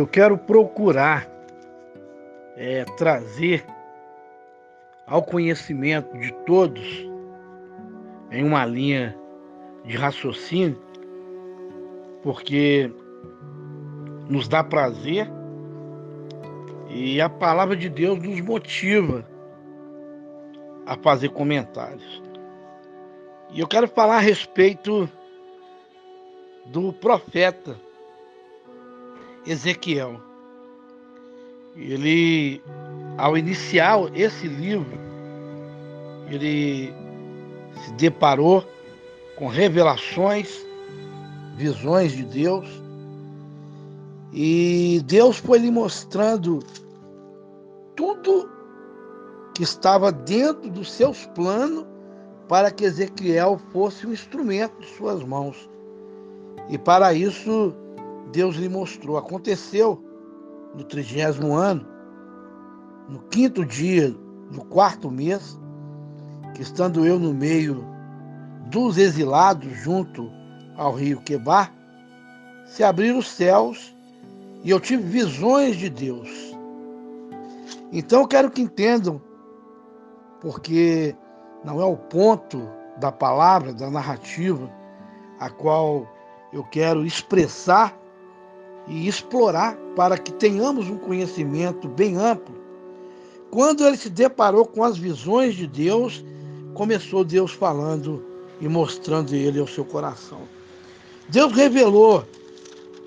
eu quero procurar é, trazer ao conhecimento de todos, em uma linha de raciocínio, porque nos dá prazer e a palavra de Deus nos motiva a fazer comentários. E eu quero falar a respeito do profeta Ezequiel. Ele, ao iniciar esse livro, ele se deparou com revelações, visões de Deus, e Deus foi lhe mostrando tudo que estava dentro dos seus planos para que Ezequiel fosse um instrumento de suas mãos. E para isso, Deus lhe mostrou. Aconteceu no trigésimo ano, no quinto dia do quarto mês, que estando eu no meio dos exilados junto ao rio Quebar, se abriram os céus e eu tive visões de Deus. Então eu quero que entendam, porque não é o ponto da palavra, da narrativa, a qual eu quero expressar e explorar para que tenhamos um conhecimento bem amplo. Quando ele se deparou com as visões de Deus, começou Deus falando e mostrando ele ao seu coração. Deus revelou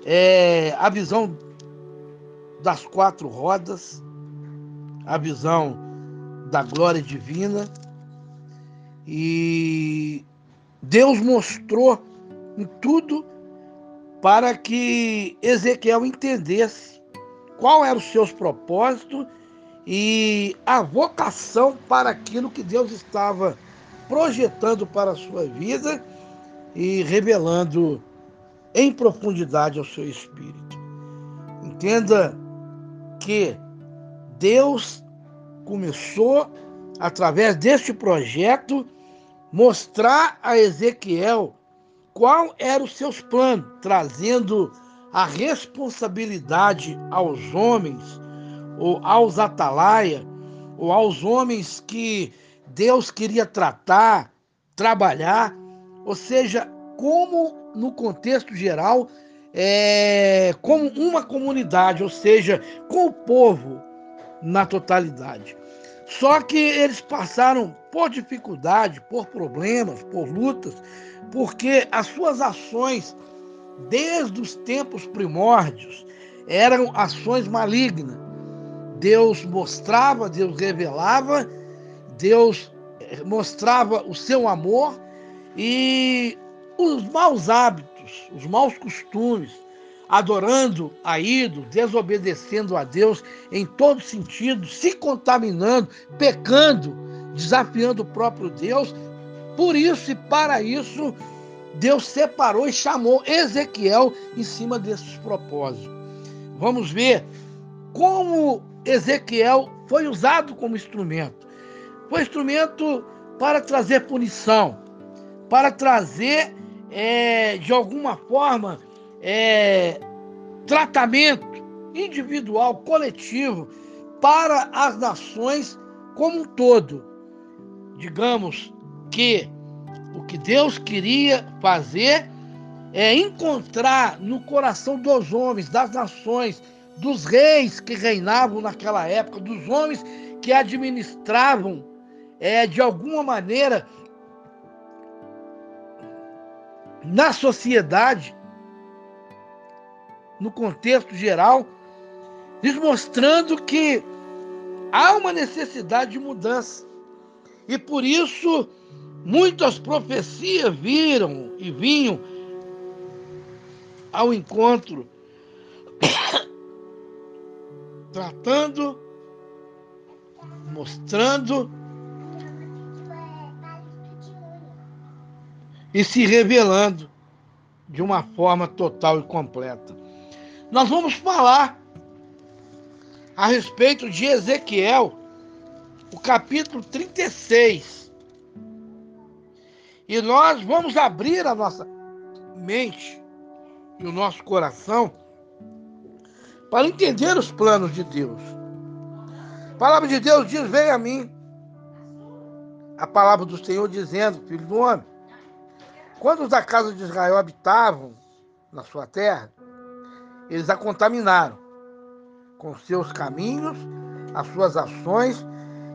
é, a visão das quatro rodas, a visão da glória divina, e Deus mostrou em tudo para que Ezequiel entendesse qual eram os seus propósitos e a vocação para aquilo que Deus estava projetando para a sua vida e revelando em profundidade ao seu espírito. Entenda que Deus começou, através deste projeto, mostrar a Ezequiel qual eram os seus planos, trazendo a responsabilidade aos homens, ou aos atalaia, ou aos homens que Deus queria tratar, trabalhar, ou seja, como no contexto geral, é, como uma comunidade, ou seja, com o povo na totalidade. Só que eles passaram por dificuldade, por problemas, por lutas, porque as suas ações, desde os tempos primórdios, eram ações malignas. Deus mostrava, Deus revelava, Deus eh, mostrava o seu amor e os maus hábitos, os maus costumes, adorando a ídolo, desobedecendo a Deus em todo sentido, se contaminando, pecando, desafiando o próprio Deus. Por isso e para isso, Deus separou e chamou Ezequiel em cima desses propósitos. Vamos ver como Ezequiel foi usado como instrumento. Foi instrumento para trazer punição, para trazer, é, de alguma forma, é, tratamento individual, coletivo, para as nações como um todo. Digamos que o que Deus queria fazer é encontrar no coração dos homens, das nações, dos reis que reinavam naquela época, dos homens que administravam é, de alguma maneira na sociedade no contexto geral, lhes mostrando que há uma necessidade de mudança. E por isso, muitas profecias viram e vinham ao encontro, tratando, mostrando e se revelando de uma forma total e completa. Nós vamos falar a respeito de Ezequiel, o capítulo 36. E nós vamos abrir a nossa mente e o nosso coração para entender os planos de Deus. A palavra de Deus diz: Vem a mim. A palavra do Senhor dizendo, filho do homem, quando os da casa de Israel habitavam na sua terra, eles a contaminaram com seus caminhos, as suas ações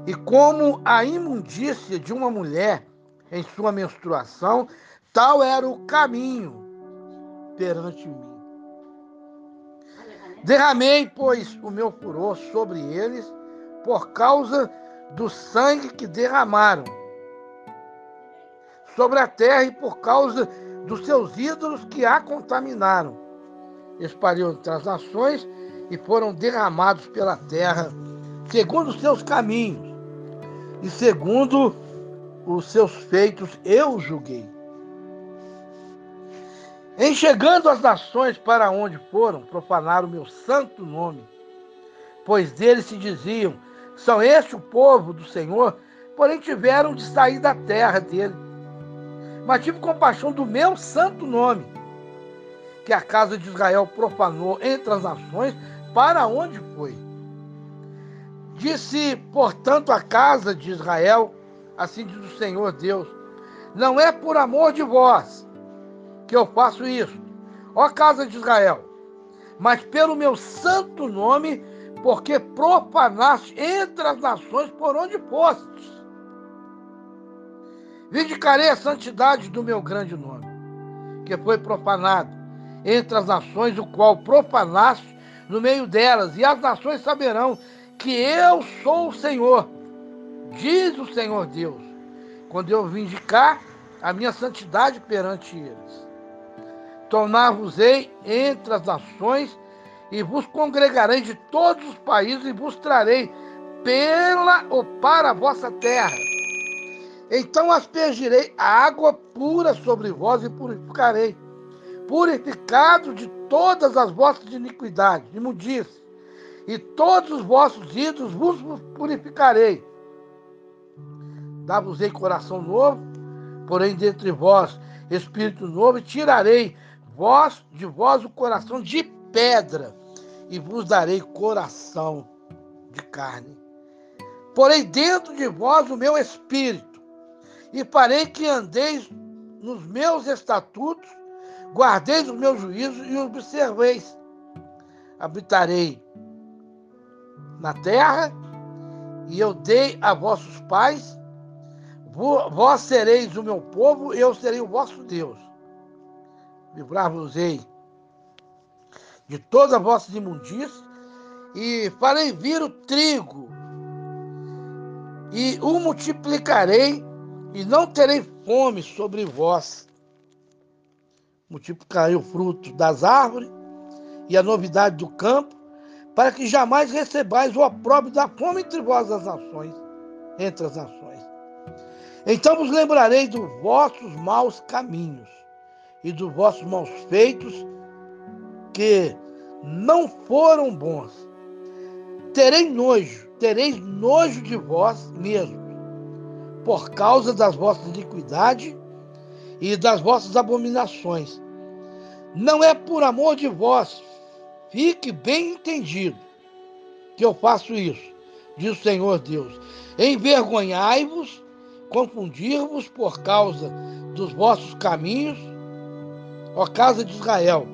e como a imundícia de uma mulher em sua menstruação, tal era o caminho perante mim. Derramei, pois, o meu furor sobre eles por causa do sangue que derramaram sobre a terra e por causa dos seus ídolos que a contaminaram. Espalhou entre as nações e foram derramados pela terra, segundo os seus caminhos e segundo os seus feitos eu julguei. Em chegando as nações para onde foram, profanaram o meu santo nome, pois deles se diziam: são este o povo do Senhor, porém tiveram de sair da terra dele. Mas tive compaixão do meu santo nome, que a casa de Israel profanou entre as nações, para onde foi. Disse, portanto, a casa de Israel: assim diz o Senhor Deus: Não é por amor de vós que eu faço isso, ó casa de Israel, mas pelo meu santo nome, porque profanaste entre as nações por onde fostes. Vindicarei a santidade do meu grande nome, que foi profanado entre as nações, o qual profanaste no meio delas, e as nações saberão que eu sou o Senhor, diz o Senhor Deus, quando eu vindicar a minha santidade perante eles. Tornar-vos-ei entre as nações e vos congregarei de todos os países e vos trarei pela ou para a vossa terra. Então aspergirei água pura sobre vós e purificarei, purificado de todas as vossas iniquidades, imundícias, e todos os vossos ídolos vos purificarei. Dá-vos-ei coração novo, porém dentre vós espírito novo, e tirarei vós de vós o coração de pedra, e vos darei coração de carne. Porém dentro de vós o meu espírito, e farei que andeis nos meus estatutos, guardeis os meus juízos e observeis. Habitarei na terra, e eu dei a vossos pais, vós sereis o meu povo, eu serei o vosso Deus. Livrar-vos-ei de todas as vossas imundícias, e farei vir o trigo, e o multiplicarei, e não terei fome sobre vós. Multiplicarei o fruto das árvores e a novidade do campo, para que jamais recebais o opróbrio da fome entre vós as nações, entre as nações. Então vos lembrarei dos vossos maus caminhos e dos vossos maus feitos, que não foram bons. Terei nojo, tereis nojo de vós mesmos, por causa das vossas iniquidades e das vossas abominações. Não é por amor de vós, Fique bem entendido que eu faço isso, diz o Senhor Deus. Envergonhai-vos, confundir-vos por causa dos vossos caminhos, ó casa de Israel.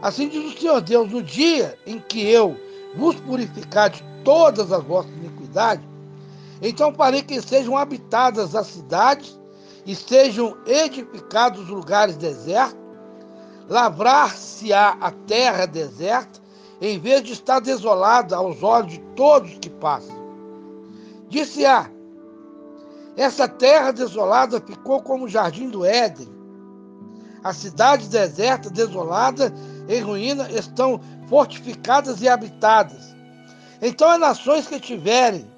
Assim diz o Senhor Deus: no dia em que eu vos purificar de todas as vossas iniquidades, então farei que sejam habitadas as cidades e sejam edificados os lugares desertos Lavrar-se-á a terra deserta, em vez de estar desolada aos olhos de todos que passam. Disse-á: Essa terra desolada ficou como o jardim do Éden. A cidade deserta, desolada, em ruína, estão fortificadas e habitadas. Então as nações que tiverem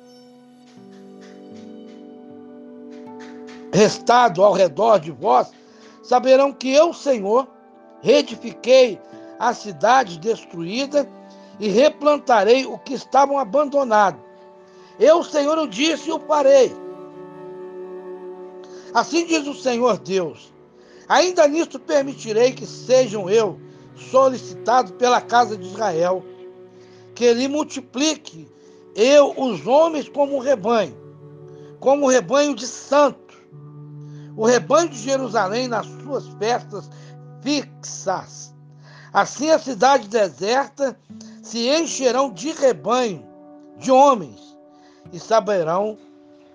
restado ao redor de vós saberão que eu, Senhor, reedifiquei a cidade destruída e replantarei o que estavam abandonado. Eu, Senhor, o disse e o farei. Assim diz o Senhor Deus: ainda nisto permitirei que sejam eu solicitado pela casa de Israel, que ele multiplique eu os homens como um rebanho, como um rebanho de santos, o rebanho de Jerusalém nas suas festas fixas. Assim a cidade deserta se encherão de rebanho, de homens, e saberão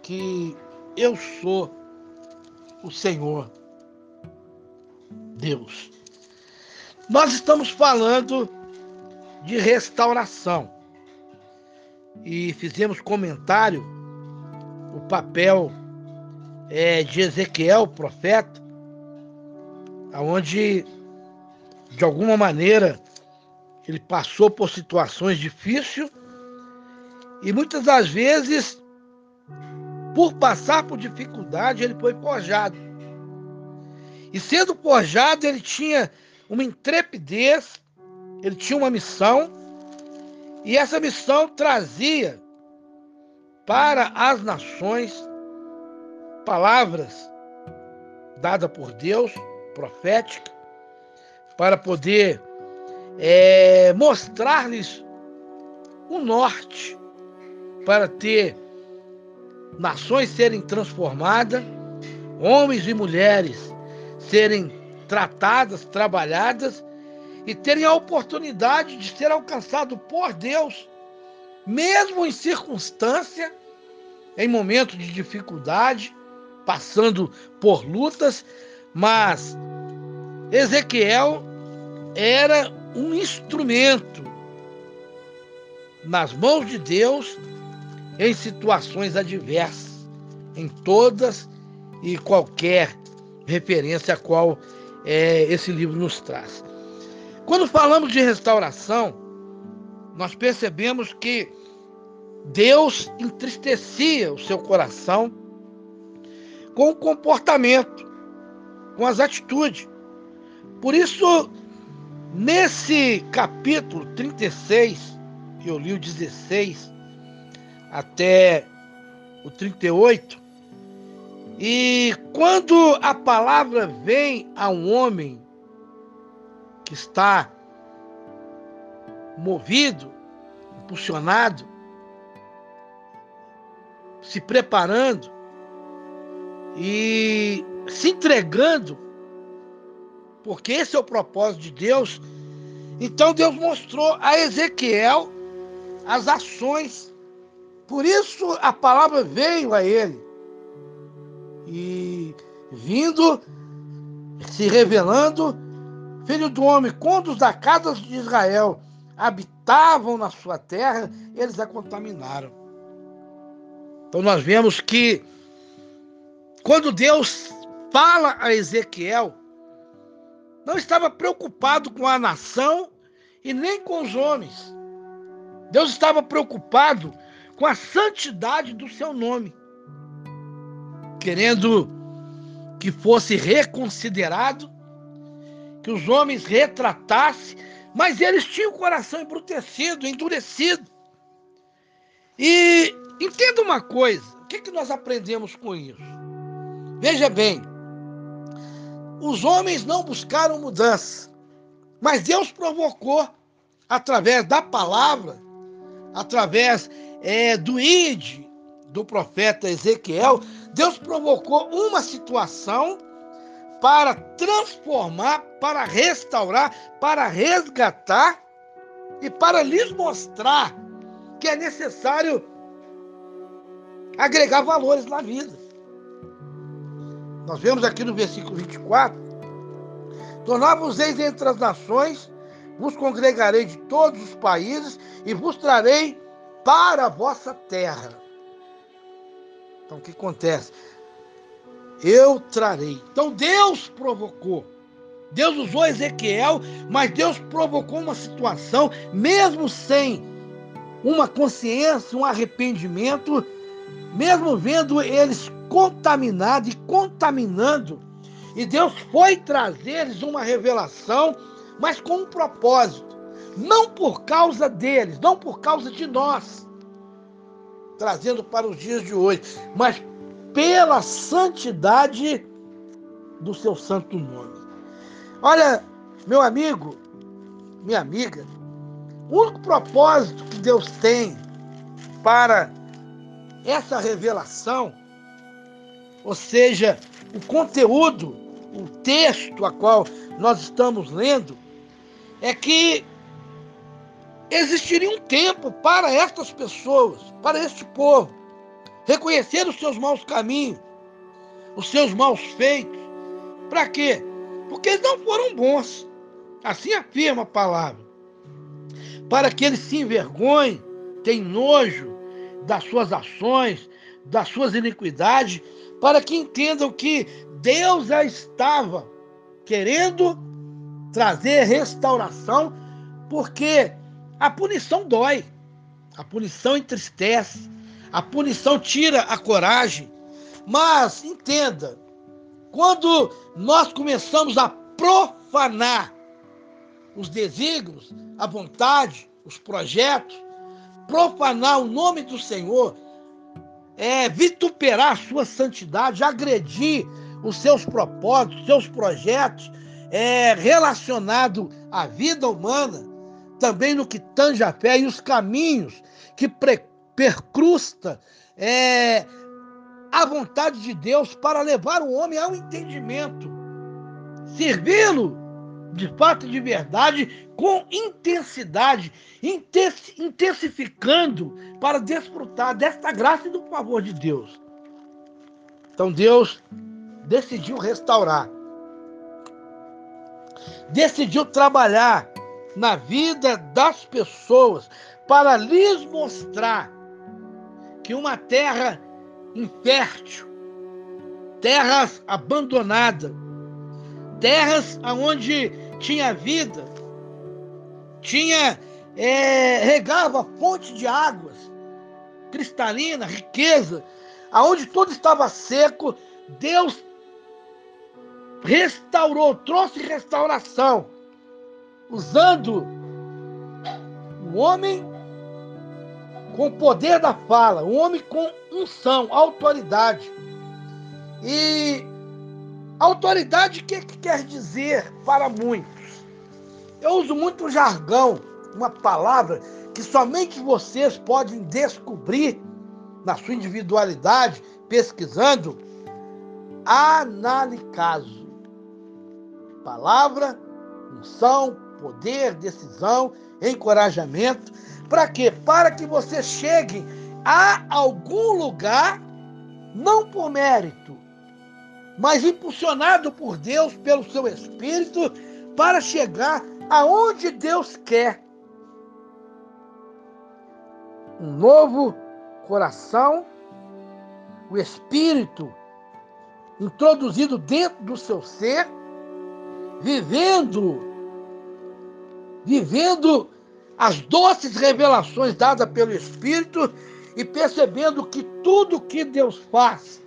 que eu sou o Senhor Deus. Nós estamos falando de restauração e fizemos comentário o papel é, de Ezequiel, profeta, onde de alguma maneira ele passou por situações difíceis e muitas das vezes, por passar por dificuldade, ele foi forjado. E sendo forjado, ele tinha uma intrepidez, ele tinha uma missão, e essa missão trazia para as nações palavras dadas por Deus, profética, para poder é, mostrar-lhes o norte, para ter nações serem transformadas, homens e mulheres serem tratadas, trabalhadas e terem a oportunidade de ser alcançado por Deus, mesmo em circunstância, em momentos de dificuldade, passando por lutas, mas Ezequiel era um instrumento nas mãos de Deus em situações adversas, em todas e qualquer referência a qual é, esse livro nos traz. Quando falamos de restauração, nós percebemos que Deus entristecia o seu coração com o comportamento, com as atitudes. Por isso, nesse capítulo 36, que eu li o 16 até o 38, e quando a palavra vem a um homem que está movido, impulsionado, se preparando e se entregando, porque esse é o propósito de Deus. Então Deus mostrou a Ezequiel as ações. Por isso a palavra veio a ele. E vindo, se revelando, Filho do homem, quando os da casa de Israel habitavam na sua terra, eles a contaminaram. Então nós vemos que quando Deus fala a Ezequiel, não estava preocupado com a nação e nem com os homens. Deus estava preocupado com a santidade do seu nome, querendo que fosse reconsiderado que os homens retratassem, mas eles tinham o coração embrutecido, endurecido. E entenda uma coisa: o que, que nós aprendemos com isso? Veja bem, os homens não buscaram mudança, mas Deus provocou através da palavra, através é, do id do profeta Ezequiel, Deus provocou uma situação para transformar, para restaurar, para resgatar e para lhes mostrar que é necessário agregar valores na vida. Nós vemos aqui no versículo 24: Tornar-vos-eis entre as nações, vos congregarei de todos os países e vos trarei para a vossa terra. Então o que acontece? eu trarei. Então Deus provocou. Deus usou Ezequiel, mas Deus provocou uma situação, mesmo sem uma consciência, um arrependimento, mesmo vendo eles contaminados e contaminando. E Deus foi trazer-lhes uma revelação, mas com um propósito. Não por causa deles, não por causa de nós, trazendo para os dias de hoje, mas pela santidade do seu santo nome. Olha, meu amigo, minha amiga, O único propósito que Deus tem para essa revelação, ou seja, o conteúdo, o texto a qual nós estamos lendo, é que existiria um tempo para estas pessoas, para este povo, reconhecer os seus maus caminhos, os seus maus feitos. Para quê? Porque eles não foram bons. Assim afirma a palavra. Para que eles se envergonhem, tenham nojo das suas ações, das suas iniquidades, para que entendam que Deus já estava querendo trazer restauração, porque a punição dói, a punição entristece, a punição tira a coragem. Mas entenda, quando nós começamos a profanar os desígnios, a vontade, os projetos, profanar o nome do Senhor, é, vituperar a sua santidade, agredir os seus propósitos, seus projetos é, relacionados à vida humana, também no que tange a fé e os caminhos que pre, percrusta é, a vontade de Deus para levar o homem ao entendimento, servi-lo de fato e de verdade, com intensidade, intensificando para desfrutar desta graça e do favor de Deus. Então Deus decidiu restaurar, decidiu trabalhar na vida das pessoas para lhes mostrar que uma terra infértil, terras abandonadas, terras onde tinha vida, tinha é, regava fonte de águas cristalina, riqueza, aonde tudo estava seco, Deus restaurou, trouxe restauração, usando o homem com poder da fala, o homem com unção, autoridade. E Autoridade, o que, que quer dizer para muitos? Eu uso muito um jargão, uma palavra que somente vocês podem descobrir na sua individualidade, pesquisando. Analicaso. Palavra, unção, poder, decisão, encorajamento. Para quê? Para que você chegue a algum lugar, não por mérito, mas impulsionado por Deus, pelo seu Espírito, para chegar aonde Deus quer. Um novo coração, o Espírito introduzido dentro do seu ser, vivendo, vivendo as doces revelações dadas pelo Espírito e percebendo que tudo que Deus faz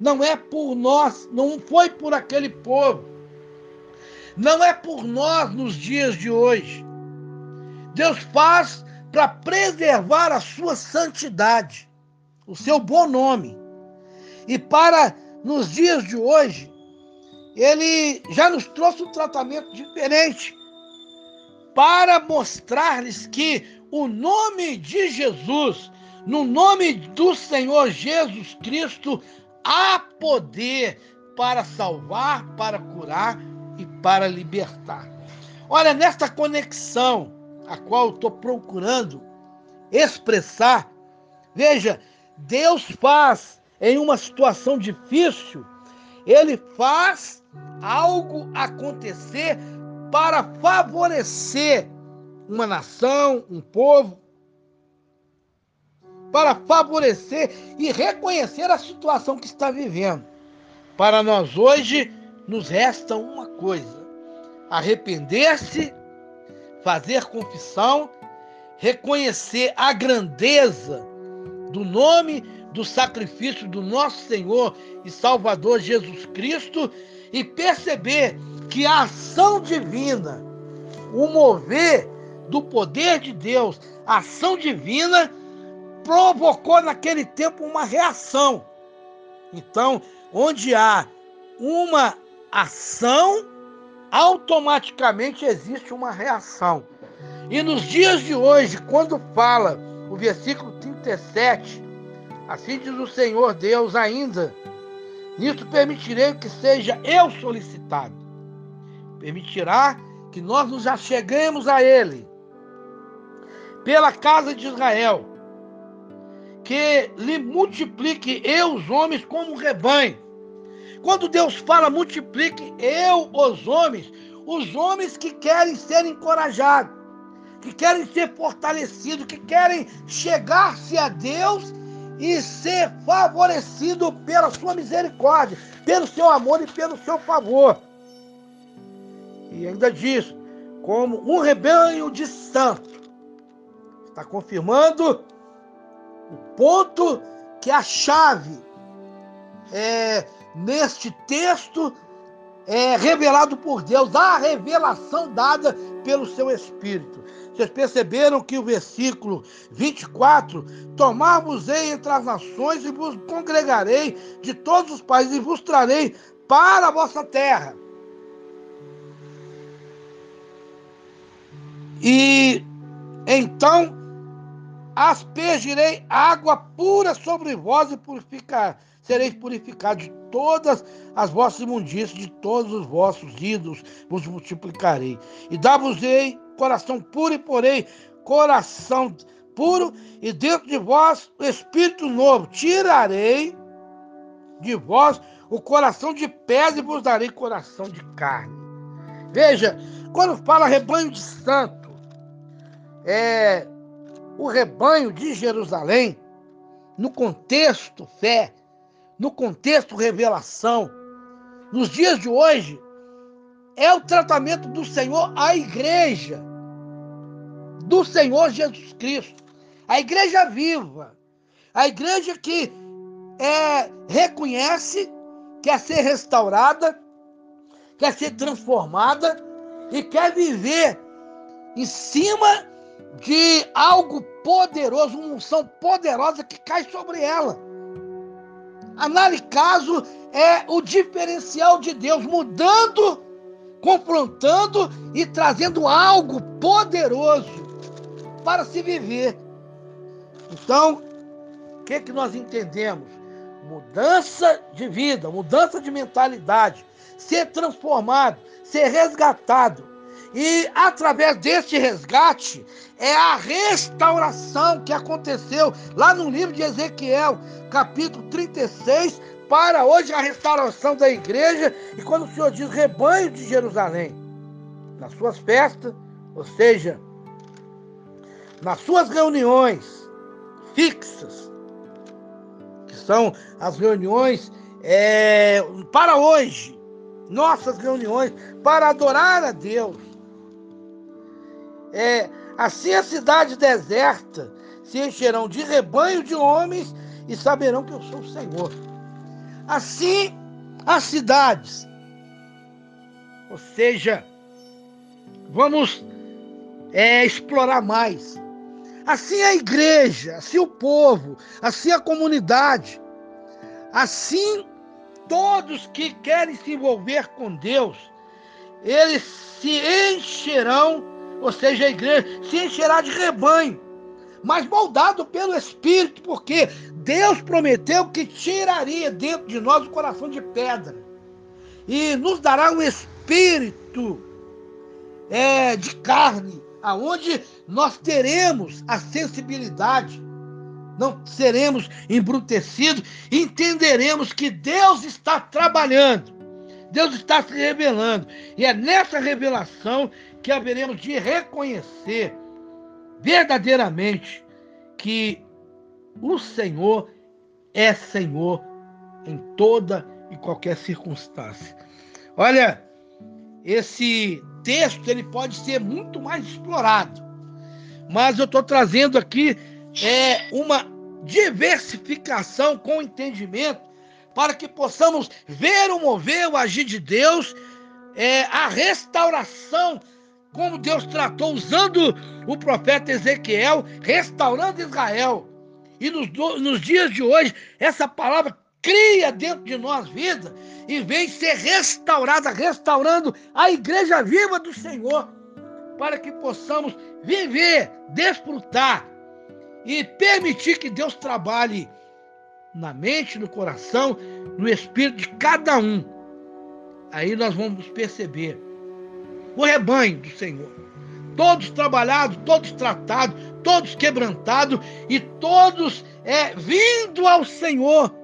não é por nós, não foi por aquele povo. Não é por nós nos dias de hoje. Deus faz para preservar a sua santidade, o seu bom nome. E para, nos dias de hoje, ele já nos trouxe um tratamento diferente para mostrar-lhes que o nome de Jesus, no nome do Senhor Jesus Cristo, há poder para salvar, para curar e para libertar. Olha, nesta conexão a qual estou procurando expressar, veja, Deus faz em uma situação difícil, Ele faz algo acontecer para favorecer uma nação, um povo, para favorecer e reconhecer a situação que está vivendo. Para nós hoje, nos resta uma coisa: arrepender-se, fazer confissão, reconhecer a grandeza do nome do sacrifício do nosso Senhor e Salvador Jesus Cristo e perceber que a ação divina, o mover do poder de Deus, a ação divina, provocou naquele tempo uma reação. Então, onde há uma ação, automaticamente existe uma reação. E nos dias de hoje, quando fala o versículo 37, assim diz o Senhor Deus ainda, nisso permitirei que seja eu solicitado. Permitirá que nós nos acheguemos a Ele, pela casa de Israel, que lhe multiplique eu os homens como um rebanho. Quando Deus fala multiplique eu os homens, os homens que querem ser encorajados, que querem ser fortalecidos, que querem chegar-se a Deus e ser favorecido pela sua misericórdia, pelo seu amor e pelo seu favor. E ainda diz, como um rebanho de santos. Está confirmando ponto que a chave é, neste texto é revelado por Deus, a revelação dada pelo seu Espírito. Vocês perceberam que o versículo 24: Tomar-vos-ei entre as nações e vos congregarei de todos os países e vos trarei para a vossa terra. E então aspergirei água pura sobre vós e purificar. Sereis purificados de todas as vossas imundícias, de todos os vossos ídolos vos multiplicarei. E dar-vos-ei coração puro e porei coração puro, e dentro de vós o espírito novo. Tirarei de vós o coração de pedra e vos darei coração de carne. Veja, quando fala rebanho de santo, é, o rebanho de Jerusalém, no contexto fé, no contexto revelação, nos dias de hoje, é o tratamento do Senhor à igreja, do Senhor Jesus Cristo, a igreja viva, a igreja que é, reconhece, quer ser restaurada, quer ser transformada e quer viver em cima de algo poderoso, uma unção poderosa que cai sobre ela. Análise caso é o diferencial de Deus mudando, confrontando e trazendo algo poderoso para se viver. Então, o que, que nós entendemos? Mudança de vida, mudança de mentalidade, ser transformado, ser resgatado e através deste resgate, é a restauração que aconteceu lá no livro de Ezequiel, capítulo 36, para hoje a restauração da igreja. E quando o Senhor diz rebanho de Jerusalém, nas suas festas, ou seja, nas suas reuniões fixas, que são as reuniões é, para hoje, nossas reuniões para adorar a Deus é, assim a cidade deserta se encherão de rebanho de homens e saberão que eu sou o Senhor. Assim as cidades, ou seja, vamos é, explorar mais. Assim a igreja, assim o povo, assim a comunidade, assim todos que querem se envolver com Deus, eles se encherão ou seja, a igreja se encherá de rebanho, mas moldado pelo Espírito, porque Deus prometeu que tiraria dentro de nós o coração de pedra e nos dará um espírito é, de carne, aonde nós teremos a sensibilidade, não seremos embrutecidos, entenderemos que Deus está trabalhando, Deus está se revelando, e é nessa revelação que haveremos de reconhecer verdadeiramente que o Senhor é Senhor em toda e qualquer circunstância. Olha, esse texto ele pode ser muito mais explorado, mas eu estou trazendo aqui é, uma diversificação com entendimento para que possamos ver o mover, o agir de Deus, é, a restauração como Deus tratou usando o profeta Ezequiel, restaurando Israel. E nos, nos dias de hoje, essa palavra cria dentro de nós vida e vem ser restaurada, restaurando a igreja viva do Senhor. para que possamos viver, desfrutar e permitir que Deus trabalhe na mente, no coração, no espírito de cada um. Aí nós vamos perceber o rebanho do Senhor. Todos trabalhados, todos tratados, todos quebrantados e todos é, vindo ao Senhor.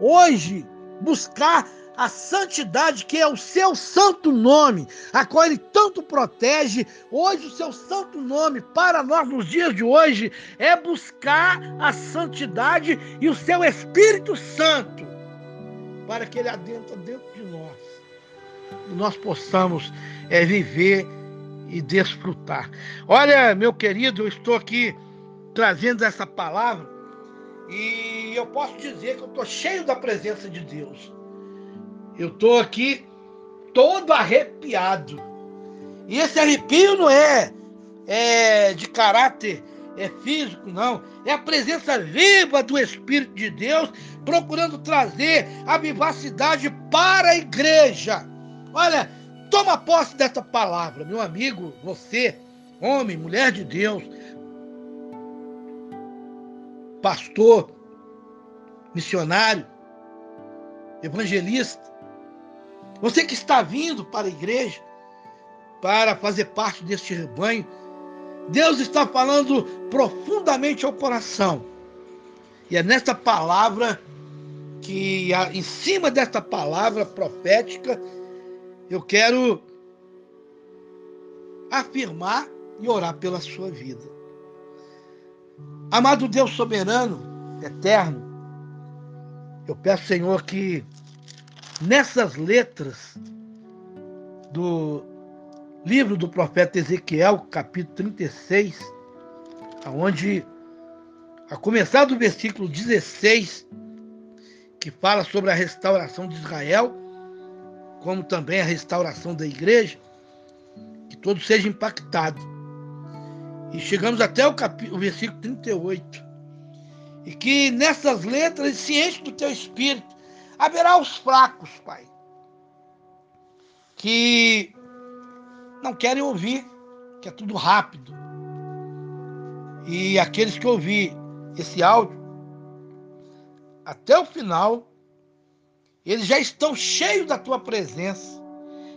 Hoje, buscar a santidade que é o seu santo nome, a qual ele tanto protege. Hoje, o seu santo nome para nós nos dias de hoje é buscar a santidade e o seu Espírito Santo para que ele adentre dentro de nós nós possamos é, viver e desfrutar. Olha, meu querido, eu estou aqui trazendo essa palavra e eu posso dizer que eu estou cheio da presença de Deus. Eu estou aqui todo arrepiado. E esse arrepio não é, é de caráter é físico, não. É a presença viva do Espírito de Deus procurando trazer a vivacidade para a igreja. Olha, toma posse dessa palavra, meu amigo, você, homem, mulher de Deus, pastor, missionário, evangelista. Você que está vindo para a igreja, para fazer parte deste rebanho, Deus está falando profundamente ao coração. E é nessa palavra que, em cima dessa palavra profética, eu quero afirmar e orar pela sua vida. Amado Deus soberano, eterno, eu peço, Senhor, que nessas letras do livro do profeta Ezequiel, capítulo 36, onde, a começar do versículo 16, que fala sobre a restauração de Israel, como também a restauração da igreja, que todos sejam impactados. E chegamos até o, o versículo 38. E que nessas letras se enche do teu espírito Haverá os fracos, Pai, que não querem ouvir, que é tudo rápido. E aqueles que ouvir esse áudio até o final, eles já estão cheios da tua presença,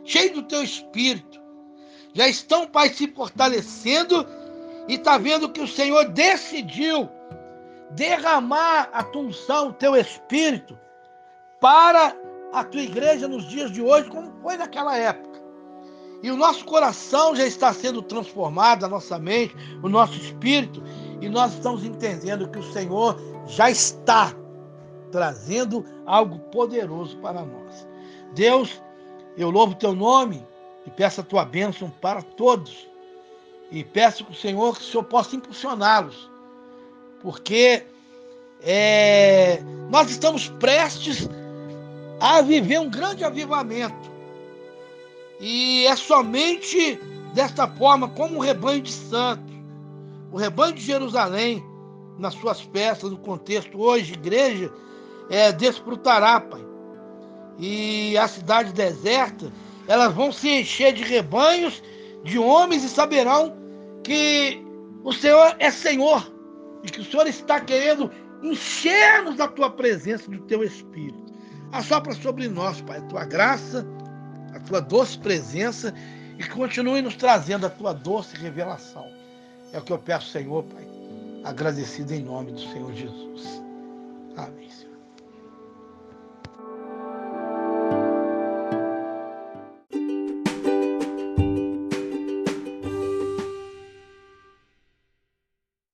cheios do teu espírito. Já estão, Pai, se fortalecendo e está vendo que o Senhor decidiu derramar a tua unção, o teu espírito, para a tua igreja nos dias de hoje, como foi naquela época. E o nosso coração já está sendo transformado, a nossa mente, o nosso espírito, e nós estamos entendendo que o Senhor já está trazendo algo poderoso para nós. Deus, eu louvo teu nome e peço a tua bênção para todos. E peço que o Senhor, que o Senhor possa impulsioná-los, porque é, nós estamos prestes a viver um grande avivamento. E é somente desta forma, como o rebanho de santos, o rebanho de Jerusalém, nas suas festas, no contexto hoje, igreja, é, desfrutará, Pai. E a cidade deserta, elas vão se encher de rebanhos, de homens, e saberão que o Senhor é Senhor, e que o Senhor está querendo encher-nos da tua presença, do teu Espírito. Assopra sobre nós, Pai, a tua graça, a tua doce presença e continue nos trazendo a tua doce revelação. É o que eu peço, Senhor, Pai, agradecido em nome do Senhor Jesus. Amém.